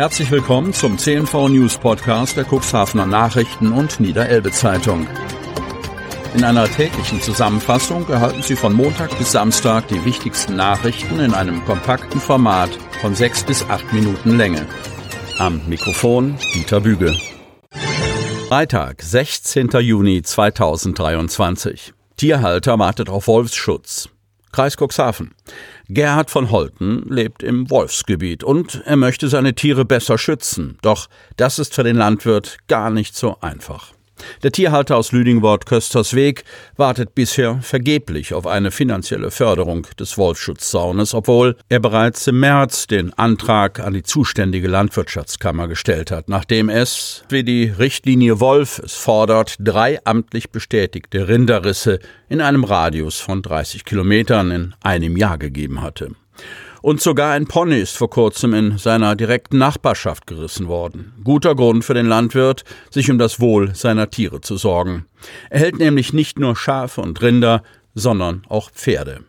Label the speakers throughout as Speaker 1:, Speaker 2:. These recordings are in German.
Speaker 1: Herzlich willkommen zum CNV News Podcast der Cuxhavener Nachrichten und Niederelbe Zeitung. In einer täglichen Zusammenfassung erhalten Sie von Montag bis Samstag die wichtigsten Nachrichten in einem kompakten Format von sechs bis acht Minuten Länge. Am Mikrofon Dieter Büge. Freitag, 16. Juni 2023. Tierhalter wartet auf Wolfsschutz. Kreis Cuxhaven. Gerhard von Holten lebt im Wolfsgebiet und er möchte seine Tiere besser schützen. Doch das ist für den Landwirt gar nicht so einfach. Der Tierhalter aus Lüdingwort Köstersweg wartet bisher vergeblich auf eine finanzielle Förderung des Wolfsschutzsaunes, obwohl er bereits im März den Antrag an die zuständige Landwirtschaftskammer gestellt hat, nachdem es, wie die Richtlinie Wolf es fordert, drei amtlich bestätigte Rinderrisse in einem Radius von 30 Kilometern in einem Jahr gegeben hatte. Und sogar ein Pony ist vor kurzem in seiner direkten Nachbarschaft gerissen worden. Guter Grund für den Landwirt, sich um das Wohl seiner Tiere zu sorgen. Er hält nämlich nicht nur Schafe und Rinder, sondern auch Pferde.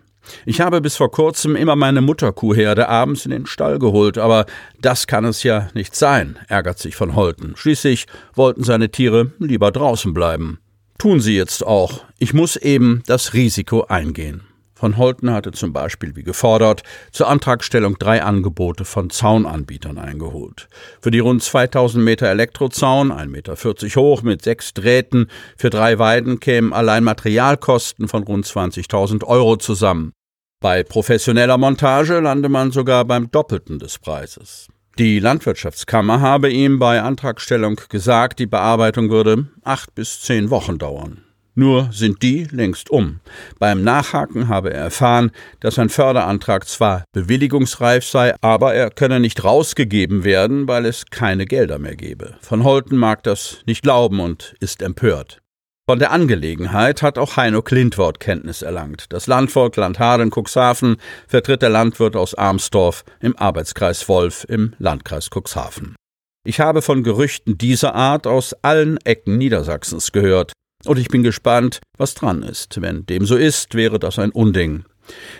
Speaker 1: Ich habe bis vor kurzem immer meine Mutterkuhherde abends in den Stall geholt, aber das kann es ja nicht sein, ärgert sich von Holten. Schließlich wollten seine Tiere lieber draußen bleiben. Tun sie jetzt auch. Ich muss eben das Risiko eingehen. Von Holten hatte zum Beispiel, wie gefordert, zur Antragstellung drei Angebote von Zaunanbietern eingeholt. Für die rund 2000 Meter Elektrozaun, 1,40 Meter hoch, mit sechs Drähten, für drei Weiden kämen allein Materialkosten von rund 20.000 Euro zusammen. Bei professioneller Montage lande man sogar beim Doppelten des Preises. Die Landwirtschaftskammer habe ihm bei Antragstellung gesagt, die Bearbeitung würde acht bis zehn Wochen dauern. Nur sind die längst um. Beim Nachhaken habe er erfahren, dass ein Förderantrag zwar bewilligungsreif sei, aber er könne nicht rausgegeben werden, weil es keine Gelder mehr gebe. Von Holten mag das nicht glauben und ist empört. Von der Angelegenheit hat auch Heino Klintwort Kenntnis erlangt. Das Landvolk Landhaden Cuxhaven vertritt der Landwirt aus Armsdorf im Arbeitskreis Wolf im Landkreis Cuxhaven. Ich habe von Gerüchten dieser Art aus allen Ecken Niedersachsens gehört. Und ich bin gespannt, was dran ist. Wenn dem so ist, wäre das ein Unding.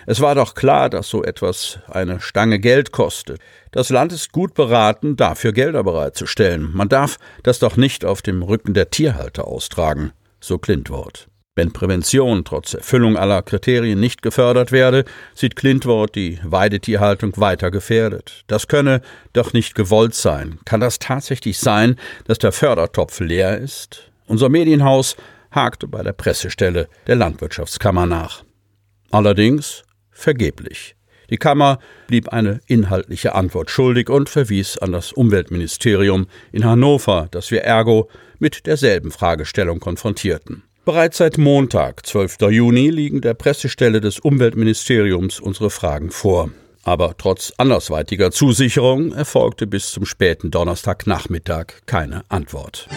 Speaker 1: Es war doch klar, dass so etwas eine Stange Geld kostet. Das Land ist gut beraten, dafür Gelder bereitzustellen. Man darf das doch nicht auf dem Rücken der Tierhalter austragen, so Klintwort. Wenn Prävention trotz Erfüllung aller Kriterien nicht gefördert werde, sieht Klintwort die Weidetierhaltung weiter gefährdet. Das könne doch nicht gewollt sein. Kann das tatsächlich sein, dass der Fördertopf leer ist? Unser Medienhaus hakte bei der Pressestelle der Landwirtschaftskammer nach. Allerdings vergeblich. Die Kammer blieb eine inhaltliche Antwort schuldig und verwies an das Umweltministerium in Hannover, das wir ergo mit derselben Fragestellung konfrontierten. Bereits seit Montag, 12. Juni, liegen der Pressestelle des Umweltministeriums unsere Fragen vor. Aber trotz andersweitiger Zusicherung erfolgte bis zum späten Donnerstagnachmittag keine Antwort.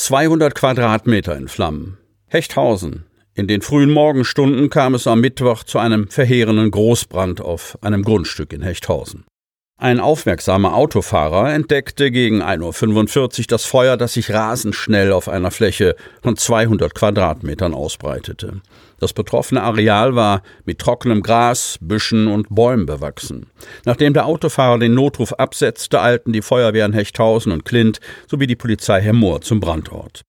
Speaker 1: 200 Quadratmeter in Flammen. Hechthausen. In den frühen Morgenstunden kam es am Mittwoch zu einem verheerenden Großbrand auf einem Grundstück in Hechthausen. Ein aufmerksamer Autofahrer entdeckte gegen 1.45 Uhr das Feuer, das sich rasend schnell auf einer Fläche von 200 Quadratmetern ausbreitete. Das betroffene Areal war mit trockenem Gras, Büschen und Bäumen bewachsen. Nachdem der Autofahrer den Notruf absetzte, eilten die Feuerwehren Hechthausen und Klint sowie die Polizei Hemmoor zum Brandort.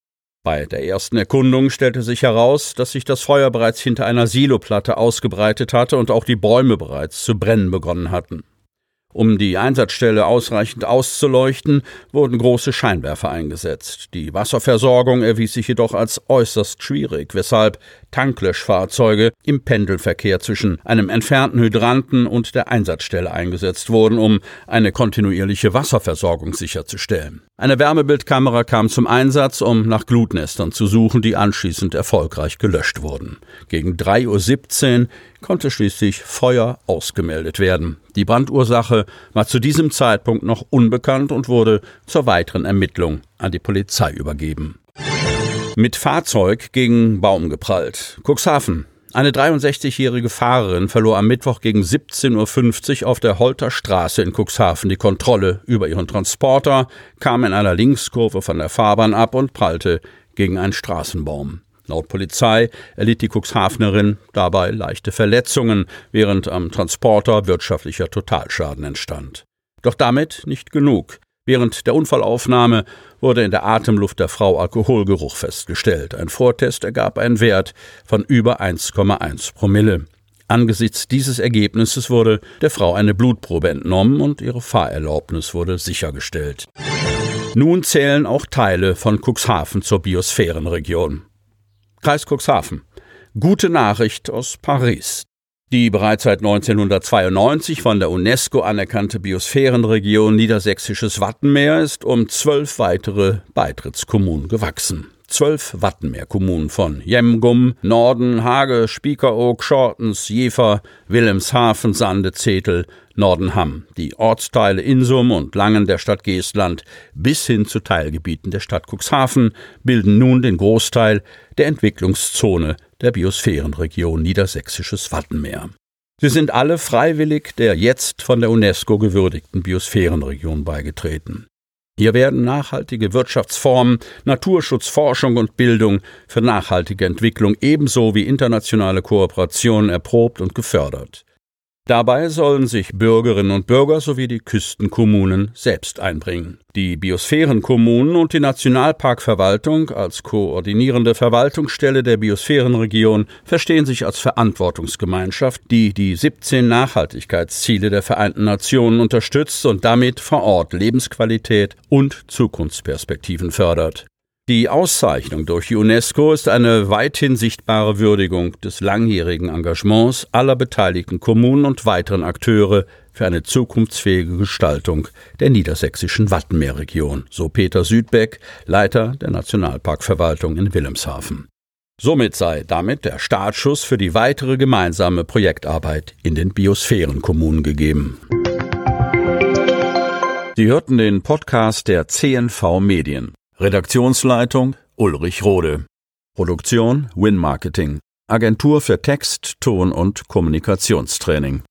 Speaker 1: Bei der ersten Erkundung stellte sich heraus, dass sich das Feuer bereits hinter einer Siloplatte ausgebreitet hatte und auch die Bäume bereits zu brennen begonnen hatten. Um die Einsatzstelle ausreichend auszuleuchten, wurden große Scheinwerfer eingesetzt. Die Wasserversorgung erwies sich jedoch als äußerst schwierig, weshalb Tanklöschfahrzeuge im Pendelverkehr zwischen einem entfernten Hydranten und der Einsatzstelle eingesetzt wurden, um eine kontinuierliche Wasserversorgung sicherzustellen. Eine Wärmebildkamera kam zum Einsatz, um nach Glutnestern zu suchen, die anschließend erfolgreich gelöscht wurden. Gegen 3.17 Uhr konnte schließlich Feuer ausgemeldet werden. Die Brandursache war zu diesem Zeitpunkt noch unbekannt und wurde zur weiteren Ermittlung an die Polizei übergeben. Mit Fahrzeug gegen Baum geprallt. Cuxhaven. Eine 63-jährige Fahrerin verlor am Mittwoch gegen 17.50 Uhr auf der Holter Straße in Cuxhaven die Kontrolle über ihren Transporter, kam in einer Linkskurve von der Fahrbahn ab und prallte gegen einen Straßenbaum. Laut Polizei erlitt die Cuxhavenerin dabei leichte Verletzungen, während am Transporter wirtschaftlicher Totalschaden entstand. Doch damit nicht genug. Während der Unfallaufnahme wurde in der Atemluft der Frau Alkoholgeruch festgestellt. Ein Vortest ergab einen Wert von über 1,1 Promille. Angesichts dieses Ergebnisses wurde der Frau eine Blutprobe entnommen und ihre Fahrerlaubnis wurde sichergestellt. Nun zählen auch Teile von Cuxhaven zur Biosphärenregion. Kreis Cuxhaven. Gute Nachricht aus Paris. Die bereits seit 1992 von der UNESCO anerkannte Biosphärenregion Niedersächsisches Wattenmeer ist um zwölf weitere Beitrittskommunen gewachsen. Zwölf Wattenmeerkommunen von Jemgum, Norden, Hage, Spiekeroog, Schortens, Jever, Wilhelmshaven, Sande, Zetel, Nordenham, die Ortsteile Insum und Langen der Stadt Geestland bis hin zu Teilgebieten der Stadt Cuxhaven bilden nun den Großteil der Entwicklungszone der Biosphärenregion Niedersächsisches Wattenmeer. Sie sind alle freiwillig der jetzt von der UNESCO gewürdigten Biosphärenregion beigetreten. Hier werden nachhaltige Wirtschaftsformen, Naturschutz, Forschung und Bildung für nachhaltige Entwicklung ebenso wie internationale Kooperationen erprobt und gefördert. Dabei sollen sich Bürgerinnen und Bürger sowie die Küstenkommunen selbst einbringen. Die Biosphärenkommunen und die Nationalparkverwaltung als koordinierende Verwaltungsstelle der Biosphärenregion verstehen sich als Verantwortungsgemeinschaft, die die 17 Nachhaltigkeitsziele der Vereinten Nationen unterstützt und damit vor Ort Lebensqualität und Zukunftsperspektiven fördert. Die Auszeichnung durch die UNESCO ist eine weithin sichtbare Würdigung des langjährigen Engagements aller beteiligten Kommunen und weiteren Akteure für eine zukunftsfähige Gestaltung der niedersächsischen Wattenmeerregion, so Peter Südbeck, Leiter der Nationalparkverwaltung in Wilhelmshaven. Somit sei damit der Startschuss für die weitere gemeinsame Projektarbeit in den Biosphärenkommunen gegeben. Sie hörten den Podcast der CNV Medien. Redaktionsleitung Ulrich Rode. Produktion Win Marketing. Agentur für Text, Ton und Kommunikationstraining.